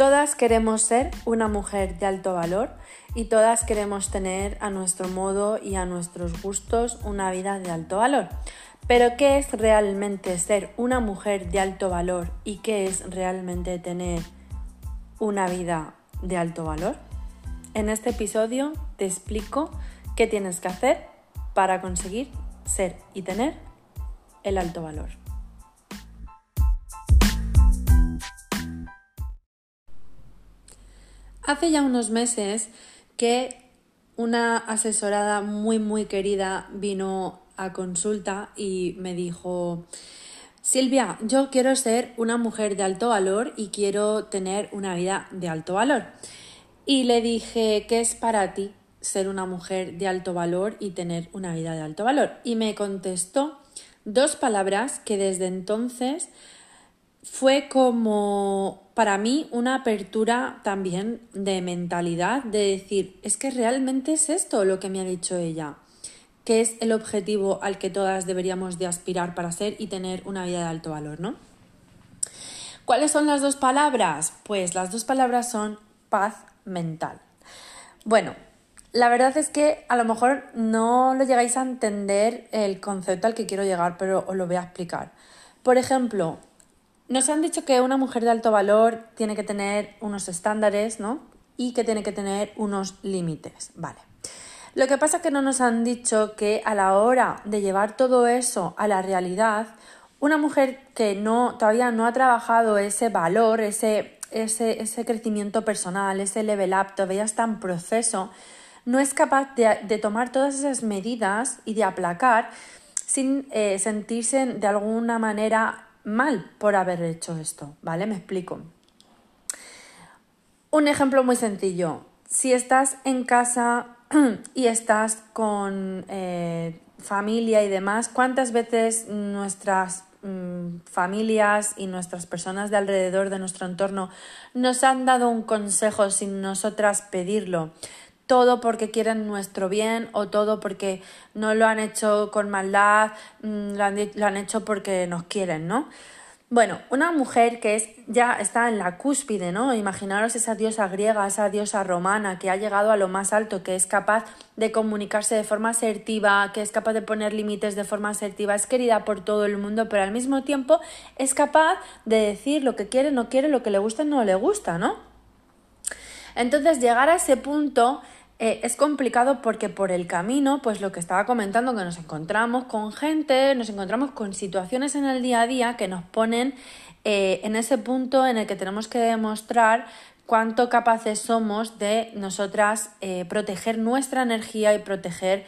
Todas queremos ser una mujer de alto valor y todas queremos tener a nuestro modo y a nuestros gustos una vida de alto valor. Pero ¿qué es realmente ser una mujer de alto valor y qué es realmente tener una vida de alto valor? En este episodio te explico qué tienes que hacer para conseguir ser y tener el alto valor. Hace ya unos meses que una asesorada muy muy querida vino a consulta y me dijo, Silvia, yo quiero ser una mujer de alto valor y quiero tener una vida de alto valor. Y le dije, ¿qué es para ti ser una mujer de alto valor y tener una vida de alto valor? Y me contestó dos palabras que desde entonces fue como para mí una apertura también de mentalidad, de decir, es que realmente es esto lo que me ha dicho ella, que es el objetivo al que todas deberíamos de aspirar para ser y tener una vida de alto valor, ¿no? ¿Cuáles son las dos palabras? Pues las dos palabras son paz mental. Bueno, la verdad es que a lo mejor no lo llegáis a entender el concepto al que quiero llegar, pero os lo voy a explicar. Por ejemplo, nos han dicho que una mujer de alto valor tiene que tener unos estándares, ¿no? Y que tiene que tener unos límites, ¿vale? Lo que pasa es que no nos han dicho que a la hora de llevar todo eso a la realidad, una mujer que no, todavía no ha trabajado ese valor, ese, ese, crecimiento personal, ese level up, todavía está en proceso, no es capaz de, tomar todas esas medidas y de aplacar sin eh, sentirse de alguna manera mal por haber hecho esto, ¿vale? Me explico. Un ejemplo muy sencillo. Si estás en casa y estás con eh, familia y demás, ¿cuántas veces nuestras mm, familias y nuestras personas de alrededor de nuestro entorno nos han dado un consejo sin nosotras pedirlo? Todo porque quieren nuestro bien o todo porque no lo han hecho con maldad, mm, lo han, hecho porque nos quieren, ¿no? Bueno, una mujer que es, ya está en la cúspide, ¿no? Imaginaros esa diosa griega, esa diosa romana que ha llegado a lo más alto, que es capaz de comunicarse de forma asertiva, que es capaz de poner límites de forma asertiva, es querida por todo el mundo, pero al mismo tiempo es capaz de decir lo que quiere, no quiere, lo que le gusta, no le gusta, ¿no? Entonces, llegar a ese punto eh, es complicado porque por el camino, pues lo que estaba comentando, que nos encontramos con gente, nos encontramos con situaciones en el día a día que nos ponen eh, en ese punto en el que tenemos que demostrar cuánto capaces somos de nosotras eh, proteger nuestra energía y proteger,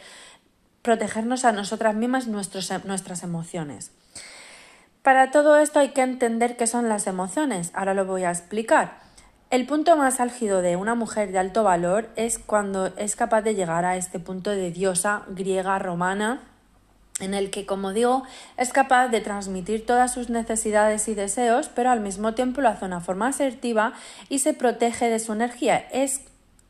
protegernos a nosotras mismas nuestras emociones. Para todo esto hay que entender qué son las emociones. Ahora lo voy a explicar. El punto más álgido de una mujer de alto valor es cuando es capaz de llegar a este punto de diosa griega romana en el que, como digo, es capaz de transmitir todas sus necesidades y deseos, pero al mismo tiempo lo hace de una forma asertiva y se protege de su energía. Es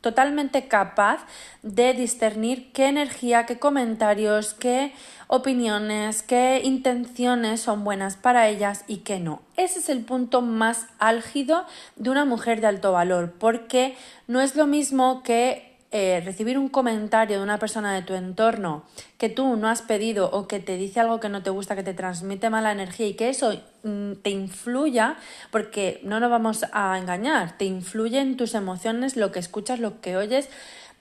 totalmente capaz de discernir qué energía, qué comentarios, qué opiniones, qué intenciones son buenas para ellas y qué no. Ese es el punto más álgido de una mujer de alto valor, porque no es lo mismo que eh, recibir un comentario de una persona de tu entorno que tú no has pedido o que te dice algo que no te gusta, que te transmite mala energía y que eso mm, te influya, porque no nos vamos a engañar, te influye en tus emociones, lo que escuchas, lo que oyes,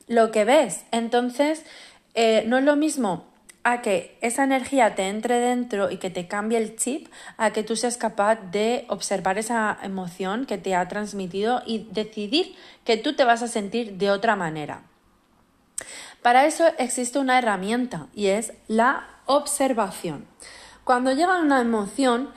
lo que ves. Entonces, eh, no es lo mismo a que esa energía te entre dentro y que te cambie el chip, a que tú seas capaz de observar esa emoción que te ha transmitido y decidir que tú te vas a sentir de otra manera. Para eso existe una herramienta y es la observación. Cuando llega una emoción,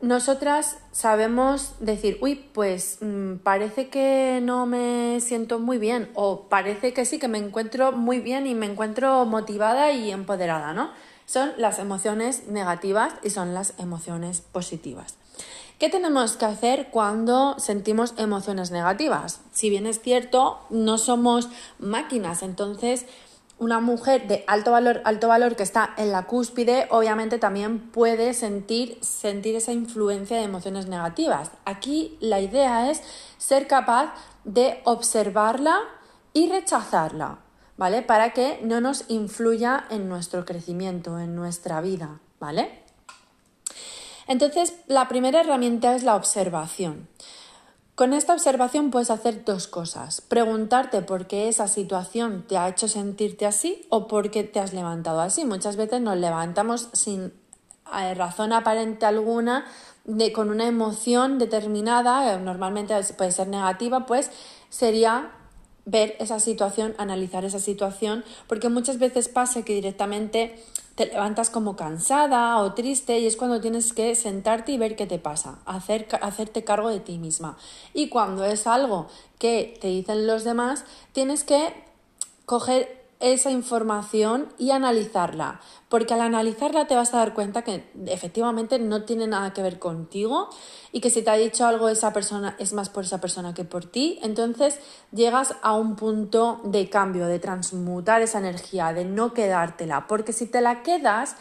nosotras sabemos decir, uy, pues mm, parece que no me siento muy bien o parece que sí, que me encuentro muy bien y me encuentro motivada y empoderada, ¿no? Son las emociones negativas y son las emociones positivas. ¿Qué tenemos que hacer cuando sentimos emociones negativas? Si bien es cierto, no somos máquinas, entonces una mujer de alto valor, alto valor que está en la cúspide, obviamente también puede sentir, sentir esa influencia de emociones negativas. Aquí la idea es ser capaz de observarla y rechazarla, ¿vale? Para que no nos influya en nuestro crecimiento, en nuestra vida, ¿vale? Entonces, la primera herramienta es la observación. Con esta observación puedes hacer dos cosas. Preguntarte por qué esa situación te ha hecho sentirte así o por qué te has levantado así. Muchas veces nos levantamos sin eh, razón aparente alguna, con una emoción determinada, eh, normalmente puede ser negativa, pues sería ver esa situación, analizar esa situación, porque muchas veces pasa que directamente te levantas como cansada o triste y es cuando tienes que sentarte y ver qué te pasa, hacer, hacerte cargo de ti misma. Y cuando es algo que te dicen los demás, tienes que coger esa información y analizarla, porque al analizarla te vas a dar cuenta que efectivamente no tiene nada que ver contigo y que si te ha dicho algo esa persona es más por esa persona que por ti, entonces llegas a un punto de cambio, de transmutar esa energía, de no quedártela, porque si te la quedas,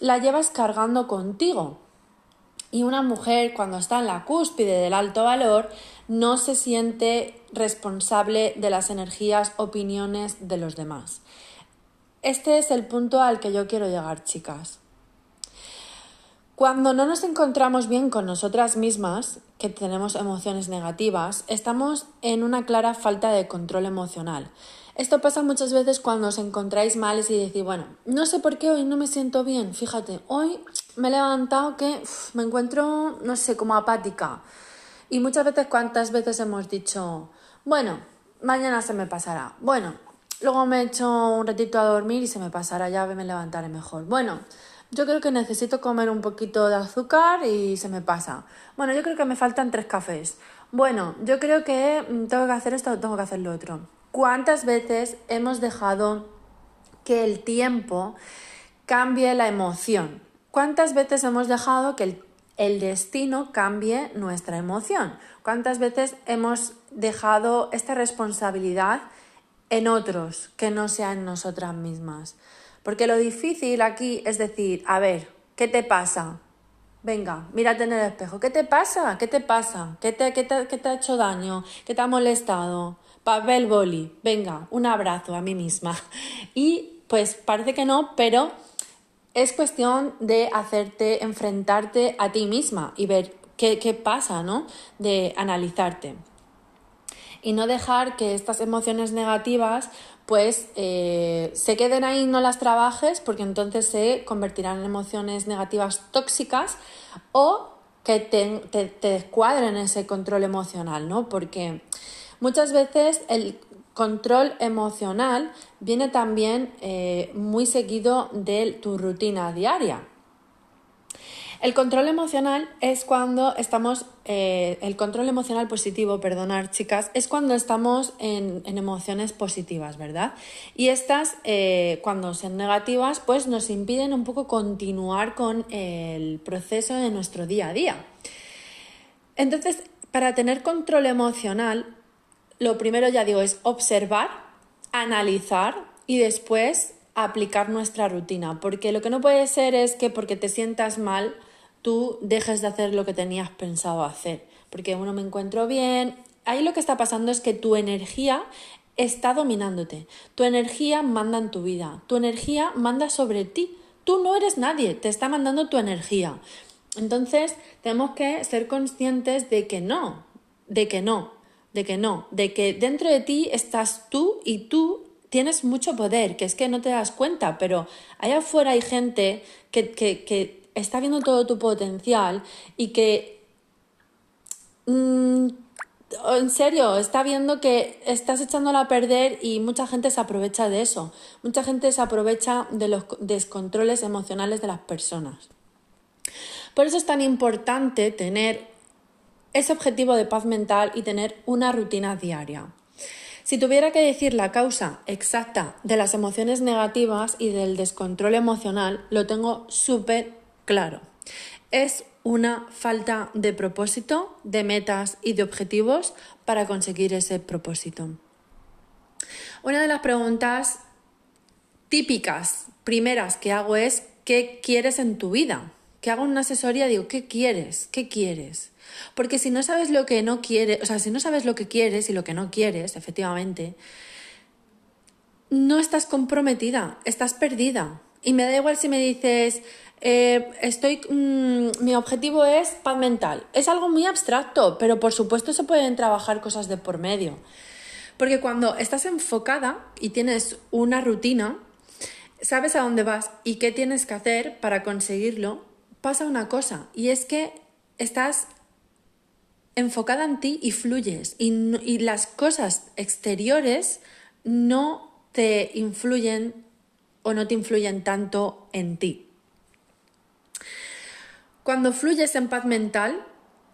la llevas cargando contigo. Y una mujer cuando está en la cúspide del alto valor no se siente responsable de las energías, opiniones de los demás. Este es el punto al que yo quiero llegar, chicas. Cuando no nos encontramos bien con nosotras mismas, que tenemos emociones negativas, estamos en una clara falta de control emocional. Esto pasa muchas veces cuando os encontráis mal y decís, bueno, no sé por qué hoy no me siento bien, fíjate, hoy me he levantado que me encuentro, no sé, como apática. Y muchas veces, ¿cuántas veces hemos dicho, bueno, mañana se me pasará? Bueno, luego me echo un ratito a dormir y se me pasará, ya me levantaré mejor. Bueno, yo creo que necesito comer un poquito de azúcar y se me pasa. Bueno, yo creo que me faltan tres cafés. Bueno, yo creo que mm, tengo que hacer esto o tengo que hacer lo otro. ¿Cuántas veces hemos dejado que el tiempo cambie la emoción? ¿Cuántas veces hemos dejado que el, destino cambie nuestra emoción? ¿Cuántas veces hemos dejado esta responsabilidad en otros que no sean nosotras mismas? Porque lo difícil aquí es decir, a ver, ¿qué te pasa? Venga, mírate en el espejo. ¿Qué te pasa? ¿Qué te pasa? ¿Qué te, qué te, qué te ha hecho daño? ¿Qué te ha molestado? papel boli, venga, un abrazo a mí misma. Y pues parece que no, pero es cuestión de hacerte, enfrentarte a ti misma y ver qué, qué pasa, ¿no? De analizarte. Y no dejar que estas emociones negativas pues eh, se queden ahí y no las trabajes porque entonces se convertirán en emociones negativas tóxicas o que te, te, te descuadren ese control emocional, ¿no? Porque Muchas veces el control emocional viene también eh, muy seguido de tu rutina diaria. El control emocional es cuando estamos, eh, el control emocional positivo, perdonar chicas, es cuando estamos en, emociones positivas, ¿verdad? Y estas, eh, cuando son negativas, pues nos impiden un poco continuar con el proceso de nuestro día a día. Entonces, para tener control emocional, lo primero ya digo es observar, analizar y después aplicar nuestra rutina, porque lo que no puede ser es que porque te sientas mal tú dejes de hacer lo que tenías pensado hacer, porque uno me encuentro bien, ahí lo que está pasando es que tu energía está dominándote, tu energía manda en tu vida, tu energía manda sobre ti, tú no eres nadie, te está mandando tu energía. Entonces tenemos que ser conscientes de que no, de que no, de que no, de que dentro de ti estás tú y tú tienes mucho poder, que es que no te das cuenta, pero allá afuera hay gente que, está viendo todo tu potencial y que mm, en serio, está viendo que estás echándolo a perder y mucha gente se aprovecha de eso. Mucha gente se aprovecha de los descontroles emocionales de las personas. Por eso es tan importante tener ese objetivo de paz mental y tener una rutina diaria. Si tuviera que decir la causa exacta de las emociones negativas y del descontrol emocional, lo tengo súper claro. Es una falta de propósito, de metas y de objetivos para conseguir ese propósito. Una de las preguntas típicas, primeras que hago es ¿qué quieres en tu vida? Que hago una asesoría, digo, ¿qué quieres? ¿Qué quieres? Porque si no sabes lo que no quieres, o sea, si no sabes lo que quieres y lo que no quieres, efectivamente, no estás comprometida, estás perdida. Y me da igual si me dices, eh, estoy, mm, mi objetivo es paz mental. Es algo muy abstracto, pero por supuesto se pueden trabajar cosas de por medio. Porque cuando estás enfocada y tienes una rutina, sabes a dónde vas y qué tienes que hacer para conseguirlo, pasa una cosa, y es que estás enfocada en ti y fluyes. Y, las cosas exteriores no te influyen o no te influyen tanto en ti. Cuando fluyes en paz mental,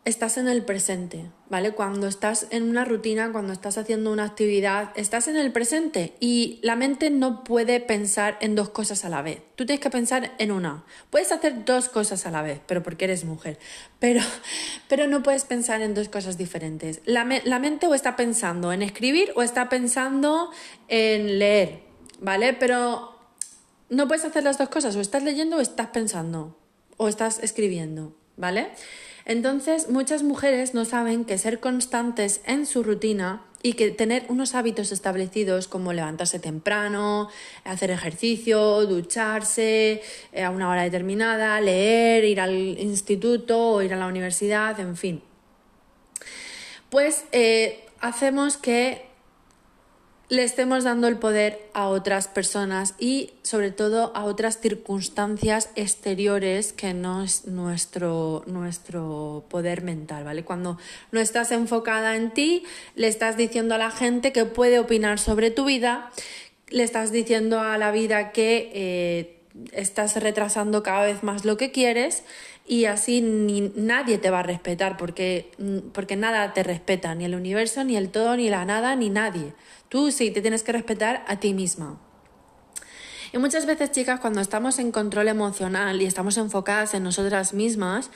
estás en el presente, ¿vale? Cuando estás en una rutina, cuando estás haciendo una actividad, estás en el presente y la mente no puede pensar en dos cosas a la vez. Tú tienes que pensar en una. Puedes hacer dos cosas a la vez, pero porque eres mujer. Pero, pero no puedes pensar en dos cosas diferentes. La, la mente o está pensando en escribir o está pensando en leer, ¿vale? Pero no puedes hacer las dos cosas. O estás leyendo o estás pensando. O estás escribiendo, ¿vale? Entonces, muchas mujeres no saben que ser constantes en su rutina y que tener unos hábitos establecidos como levantarse temprano, hacer ejercicio, ducharse eh, a una hora determinada, leer, ir al instituto o ir a la universidad, en fin. Pues eh, hacemos que le estemos dando el poder a otras personas y sobre todo a otras circunstancias exteriores que no es nuestro, nuestro poder mental, ¿vale? Cuando no estás enfocada en ti, le estás diciendo a la gente que puede opinar sobre tu vida, le estás diciendo a la vida que eh, estás retrasando cada vez más lo que quieres y así ni, nadie te va a respetar porque, porque nada te respeta, ni el universo, ni el todo, ni la nada, ni nadie. Tú sí te tienes que respetar a ti misma. Y muchas veces, chicas, cuando estamos en control emocional y estamos enfocadas en nosotras mismas,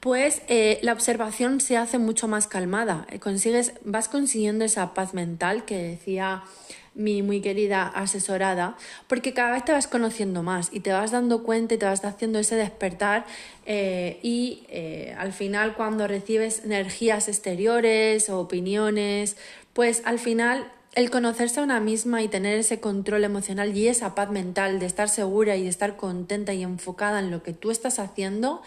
pues eh, la observación se hace mucho más calmada. Eh, consigues, vas consiguiendo esa paz mental que decía mi muy querida asesorada, porque cada vez te vas conociendo más y te vas dando cuenta y te vas haciendo ese despertar eh, y al final cuando recibes energías exteriores o opiniones, pues al final el conocerse a una misma y tener ese control emocional y esa paz mental de estar segura y de estar contenta y enfocada en lo que tú estás haciendo,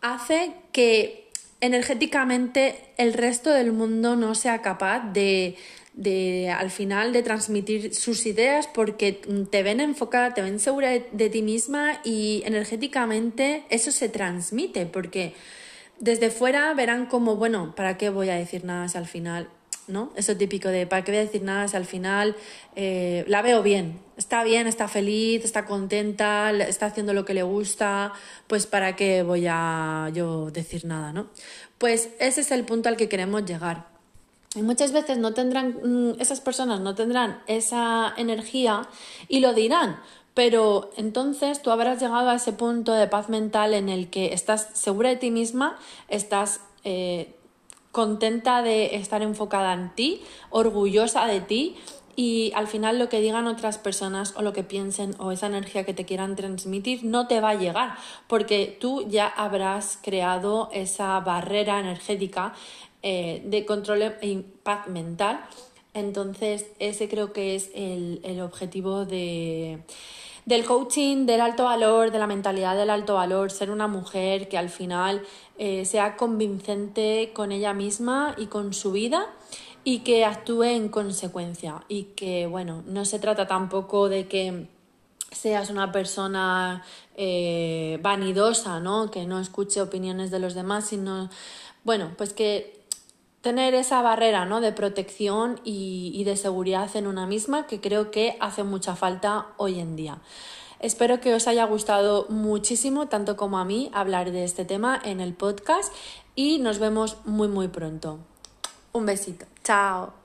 hace que energéticamente el resto del mundo no sea capaz de, de al final de transmitir sus ideas porque te ven enfocada, te ven segura de, ti misma y energéticamente eso se transmite porque desde fuera verán como, bueno, ¿para qué voy a decir nada si al final ¿no? Eso típico de, ¿para qué voy a decir nada si al final eh, la veo bien? Está bien, está feliz, está contenta, está haciendo lo que le gusta, pues ¿para qué voy a yo decir nada, ¿no? Pues ese es el punto al que queremos llegar. Y muchas veces no tendrán, mm, esas personas no tendrán esa energía y lo dirán, pero entonces tú habrás llegado a ese punto de paz mental en el que estás segura de ti misma, estás eh, contenta de estar enfocada en ti, orgullosa de ti y al final lo que digan otras personas o lo que piensen o esa energía que te quieran transmitir no te va a llegar porque tú ya habrás creado esa barrera energética eh, de control e paz mental. Entonces ese creo que es el, el objetivo de del coaching del alto valor, de la mentalidad del alto valor, ser una mujer que al final eh, sea convincente con ella misma y con su vida y que actúe en consecuencia y que, bueno, no se trata tampoco de que seas una persona eh, vanidosa, ¿no? Que no escuche opiniones de los demás, sino, bueno, pues que tener esa barrera ¿no? de protección y, de seguridad en una misma que creo que hace mucha falta hoy en día. Espero que os haya gustado muchísimo, tanto como a mí, hablar de este tema en el podcast y nos vemos muy muy pronto. Un besito. Chao.